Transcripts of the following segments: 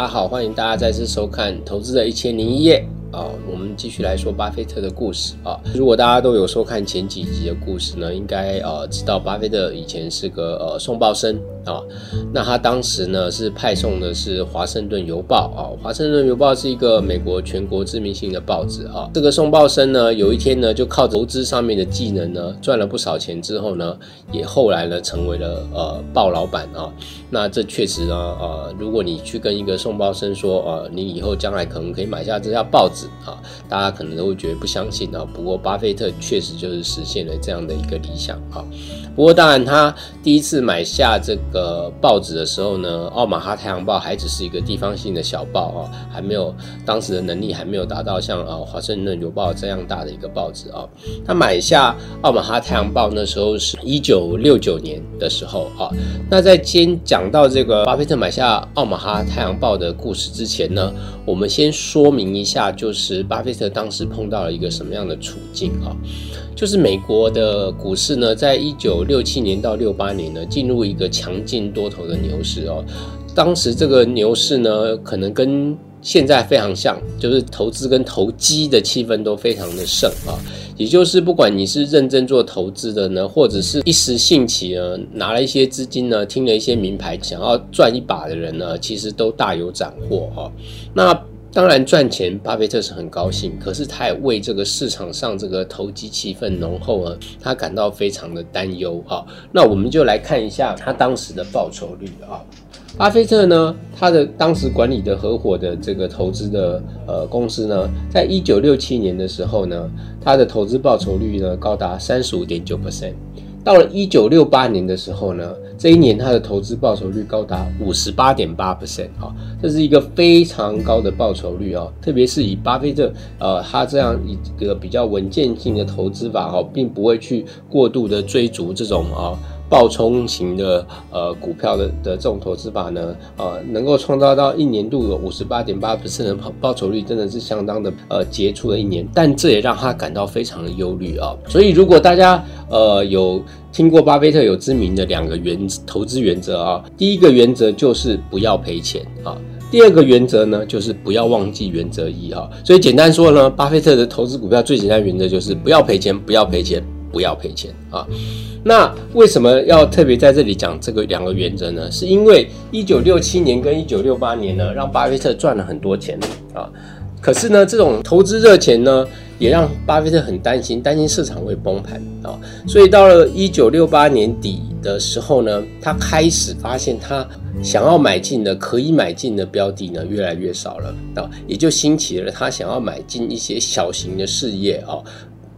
大家好，欢迎大家再次收看《投资的一千零一夜》啊，我们继续来说巴菲特的故事啊。如果大家都有收看前几集的故事呢，应该呃知道巴菲特以前是个呃送报生啊。那他当时呢是派送的是《华盛顿邮报》啊，《华盛顿邮报》是一个美国全国知名性的报纸啊。这个送报生呢，有一天呢就靠投资上面的技能呢赚了不少钱之后呢，也后来呢成为了呃报老板啊。那这确实呢呃，如果你去跟一个送报生说呃，你以后将来可能可以买下这家报纸啊，大家可能都会觉得不相信啊。不过巴菲特确实就是实现了这样的一个理想啊。不过当然他第一次买下这个呃报纸的时候呢，奥马哈太阳报还只是一个地方性的小报啊，还没有当时的能力还没有达到像啊华盛顿邮报这样大的一个报纸啊。他买下奥马哈太阳报那时候是一九六九年的时候啊。那在先讲到这个巴菲特买下奥马哈太阳报的故事之前呢，我们先说明一下，就是巴菲特当时碰到了一个什么样的处境啊？就是美国的股市呢，在一九六七年到六八年呢，进入一个强进多头的牛市哦。当时这个牛市呢，可能跟现在非常像，就是投资跟投机的气氛都非常的盛啊。也就是不管你是认真做投资的呢，或者是一时兴起呢，拿了一些资金呢，听了一些名牌，想要赚一把的人呢，其实都大有斩获哈。那当然赚钱，巴菲特是很高兴，可是他也为这个市场上这个投机气氛浓厚啊，他感到非常的担忧啊。那我们就来看一下他当时的报酬率啊。巴菲特呢，他的当时管理的合伙的这个投资的呃公司呢，在一九六七年的时候呢，他的投资报酬率呢高达三十五点九 percent。到了一九六八年的时候呢，这一年他的投资报酬率高达五十八点八 percent 啊，这是一个非常高的报酬率啊，特别是以巴菲特呃他这样一个比较稳健性的投资法哦，并不会去过度的追逐这种啊。暴冲型的呃股票的的这种投资法呢，呃，能够创造到一年度有五十八点八的报报酬率，真的是相当的呃杰出的一年。但这也让他感到非常的忧虑啊。所以如果大家呃有听过巴菲特有知名的两个原投资原则啊，第一个原则就是不要赔钱啊，第二个原则呢就是不要忘记原则一哈。所以简单说呢，巴菲特的投资股票最简单原则就是不要赔钱，不要赔钱。不要赔钱啊！那为什么要特别在这里讲这个两个原则呢？是因为一九六七年跟一九六八年呢，让巴菲特赚了很多钱啊。可是呢，这种投资热钱呢，也让巴菲特很担心，担心市场会崩盘啊。所以到了一九六八年底的时候呢，他开始发现他想要买进的、可以买进的标的呢，越来越少了啊，也就兴起了他想要买进一些小型的事业啊。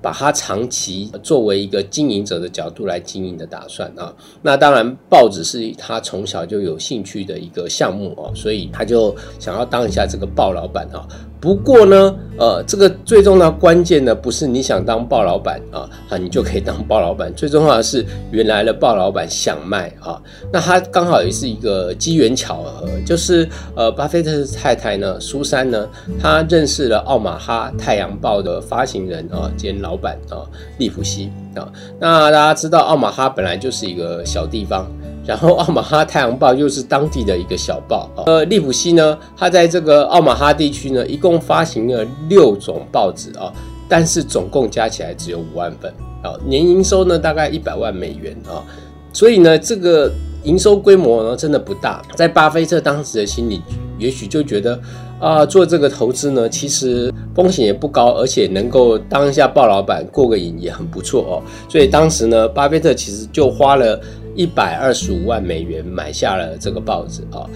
把它长期作为一个经营者的角度来经营的打算啊，那当然报纸是他从小就有兴趣的一个项目哦，所以他就想要当一下这个报老板啊。不过呢，呃，这个最重要关键呢，不是你想当鲍老板啊，啊，你就可以当鲍老板。最重要的是，原来的鲍老板想卖啊，那他刚好也是一个机缘巧合，就是呃，巴菲特的太太呢，苏珊呢，她认识了奥马哈太阳报的发行人啊兼老板啊，利普西啊。那大家知道，奥马哈本来就是一个小地方。然后奥马哈太阳报又是当地的一个小报，呃，利普西呢，它在这个奥马哈地区呢，一共发行了六种报纸啊，但是总共加起来只有五万份啊，年营收呢大概一百万美元啊，所以呢，这个营收规模呢真的不大，在巴菲特当时的心里，也许就觉得啊，做这个投资呢，其实风险也不高，而且能够当一下报老板过个瘾也很不错哦，所以当时呢，巴菲特其实就花了。一百二十五万美元买下了这个报纸啊，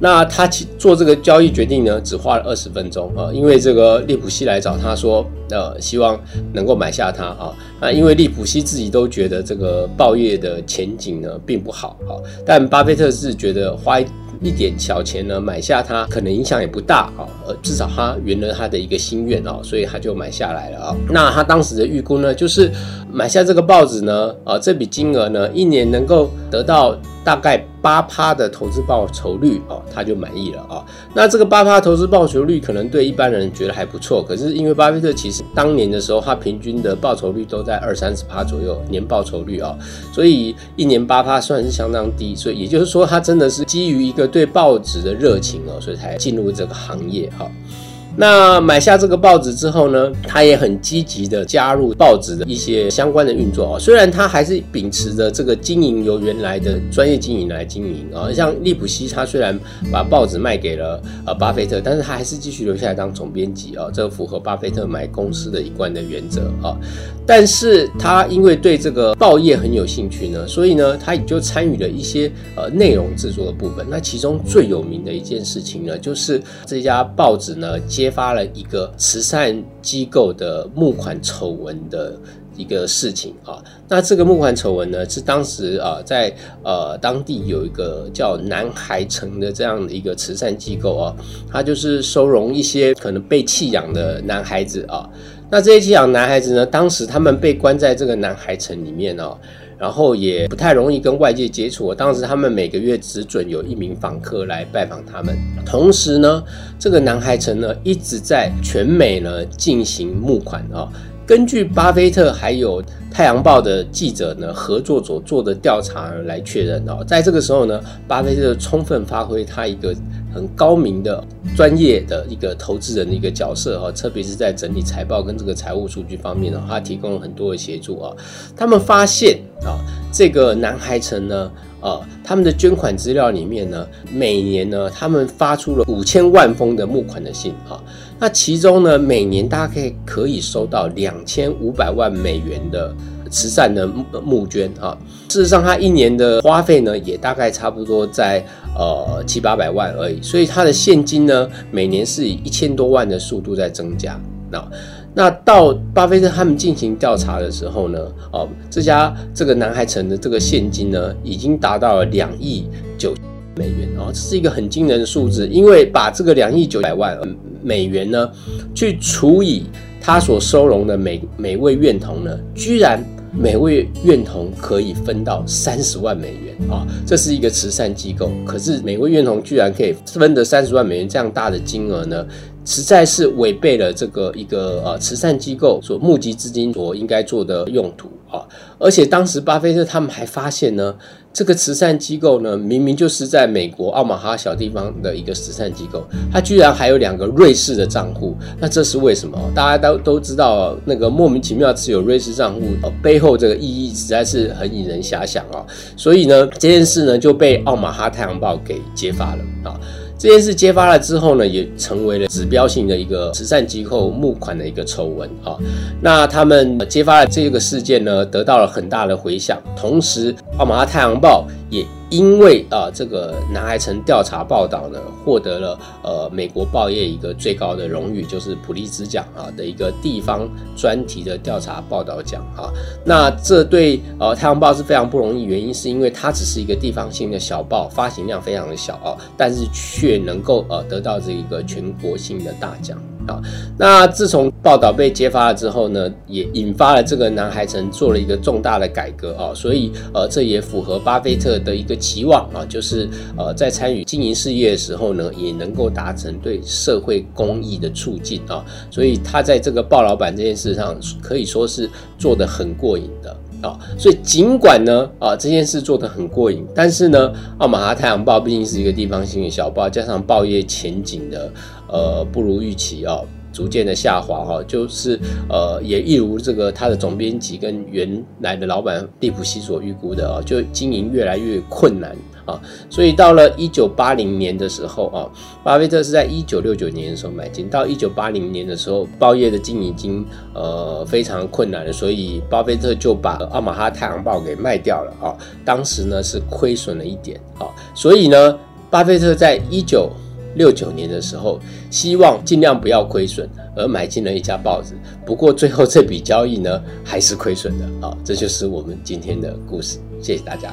那他做这个交易决定呢，只花了二十分钟啊，因为这个利普西来找他说，呃，希望能够买下它啊，那因为利普西自己都觉得这个报业的前景呢并不好啊，但巴菲特是觉得花。一点小钱呢，买下它可能影响也不大啊，呃，至少他圆了他的一个心愿啊，所以他就买下来了啊。那他当时的预估呢，就是买下这个报纸呢，啊，这笔金额呢，一年能够得到大概八趴的投资报酬率哦，他就满意了啊。那这个八趴投资报酬率可能对一般人觉得还不错，可是因为巴菲特其实当年的时候，他平均的报酬率都在二三十趴左右年报酬率啊，所以一年八趴算是相当低。所以也就是说，他真的是基于一个对报纸的热情哦，所以才进入这个行业哈。那买下这个报纸之后呢，他也很积极的加入报纸的一些相关的运作啊。虽然他还是秉持着这个经营由原来的专业经营来经营啊，像利普西他虽然把报纸卖给了呃巴菲特，但是他还是继续留下来当总编辑啊，这符合巴菲特买公司的一贯的原则啊。但是他因为对这个报业很有兴趣呢，所以呢，他也就参与了一些呃内容制作的部分。那其中最有名的一件事情呢，就是这家报纸呢。揭发了一个慈善机构的募款丑闻的一个事情啊，那这个募款丑闻呢，是当时啊在呃当地有一个叫南海城的这样的一个慈善机构啊，它就是收容一些可能被弃养的男孩子啊，那这些弃养男孩子呢，当时他们被关在这个南海城里面哦。然后也不太容易跟外界接触。当时他们每个月只准有一名访客来拜访他们。同时呢，这个南海城呢一直在全美呢进行募款啊。根据巴菲特还有太阳报的记者呢合作所做的调查来确认哦，在这个时候呢，巴菲特充分发挥他一个。很高明的专业的一个投资人的一个角色哈，特别是在整理财报跟这个财务数据方面呢，他提供了很多的协助啊。他们发现啊，这个南海城呢，呃，他们的捐款资料里面呢，每年呢，他们发出了五千万封的募款的信啊。那其中呢，每年大概可以收到两千五百万美元的。慈善的募募捐啊，事实上，他一年的花费呢，也大概差不多在呃七八百万而已，所以他的现金呢，每年是以一千多万的速度在增加。那那到巴菲特他们进行调查的时候呢，哦，这家这个南海城的这个现金呢，已经达到了两亿九美元哦，这是一个很惊人的数字，因为把这个两亿九百万美元呢，去除以他所收容的每每位院童呢，居然。每位院童可以分到三十万美元啊，这是一个慈善机构，可是每位院童居然可以分得三十万美元这样大的金额呢？实在是违背了这个一个呃慈善机构所募集资金所应该做的用途啊！而且当时巴菲特他们还发现呢，这个慈善机构呢，明明就是在美国奥马哈小地方的一个慈善机构，它居然还有两个瑞士的账户，那这是为什么？大家都都知道，那个莫名其妙持有瑞士账户，呃，背后这个意义实在是很引人遐想啊！所以呢，这件事呢就被奥马哈太阳报给揭发了啊！这件事揭发了之后呢，也成为了指标性的一个慈善机构募款的一个丑闻啊。那他们揭发了这个事件呢，得到了很大的回响，同时奥马哈太阳报也。因为啊，这个南海城调查报道呢，获得了呃美国报业一个最高的荣誉，就是普利兹奖啊的一个地方专题的调查报道奖啊。那这对呃太阳报是非常不容易，原因是因为它只是一个地方性的小报，发行量非常的小啊，但是却能够呃得到这一个全国性的大奖。啊，那自从报道被揭发了之后呢，也引发了这个南海城做了一个重大的改革啊，所以呃，这也符合巴菲特的一个期望啊，就是呃，在参与经营事业的时候呢，也能够达成对社会公益的促进啊，所以他在这个鲍老板这件事上可以说是做得很过瘾的。啊，所以尽管呢，啊这件事做得很过瘾，但是呢，奥马哈太阳报毕竟是一个地方性的小报，加上报业前景的呃不如预期啊，逐渐的下滑哈，就是呃也一如这个他的总编辑跟原来的老板利普西所预估的啊，就经营越来越困难。啊，所以到了一九八零年的时候啊，巴菲特是在一九六九年的时候买进，到一九八零年的时候，报业的经营已经呃非常困难了，所以巴菲特就把奥马哈太阳报给卖掉了啊。当时呢是亏损了一点啊，所以呢，巴菲特在一九六九年的时候，希望尽量不要亏损，而买进了一家报纸。不过最后这笔交易呢还是亏损的啊，这就是我们今天的故事。谢谢大家。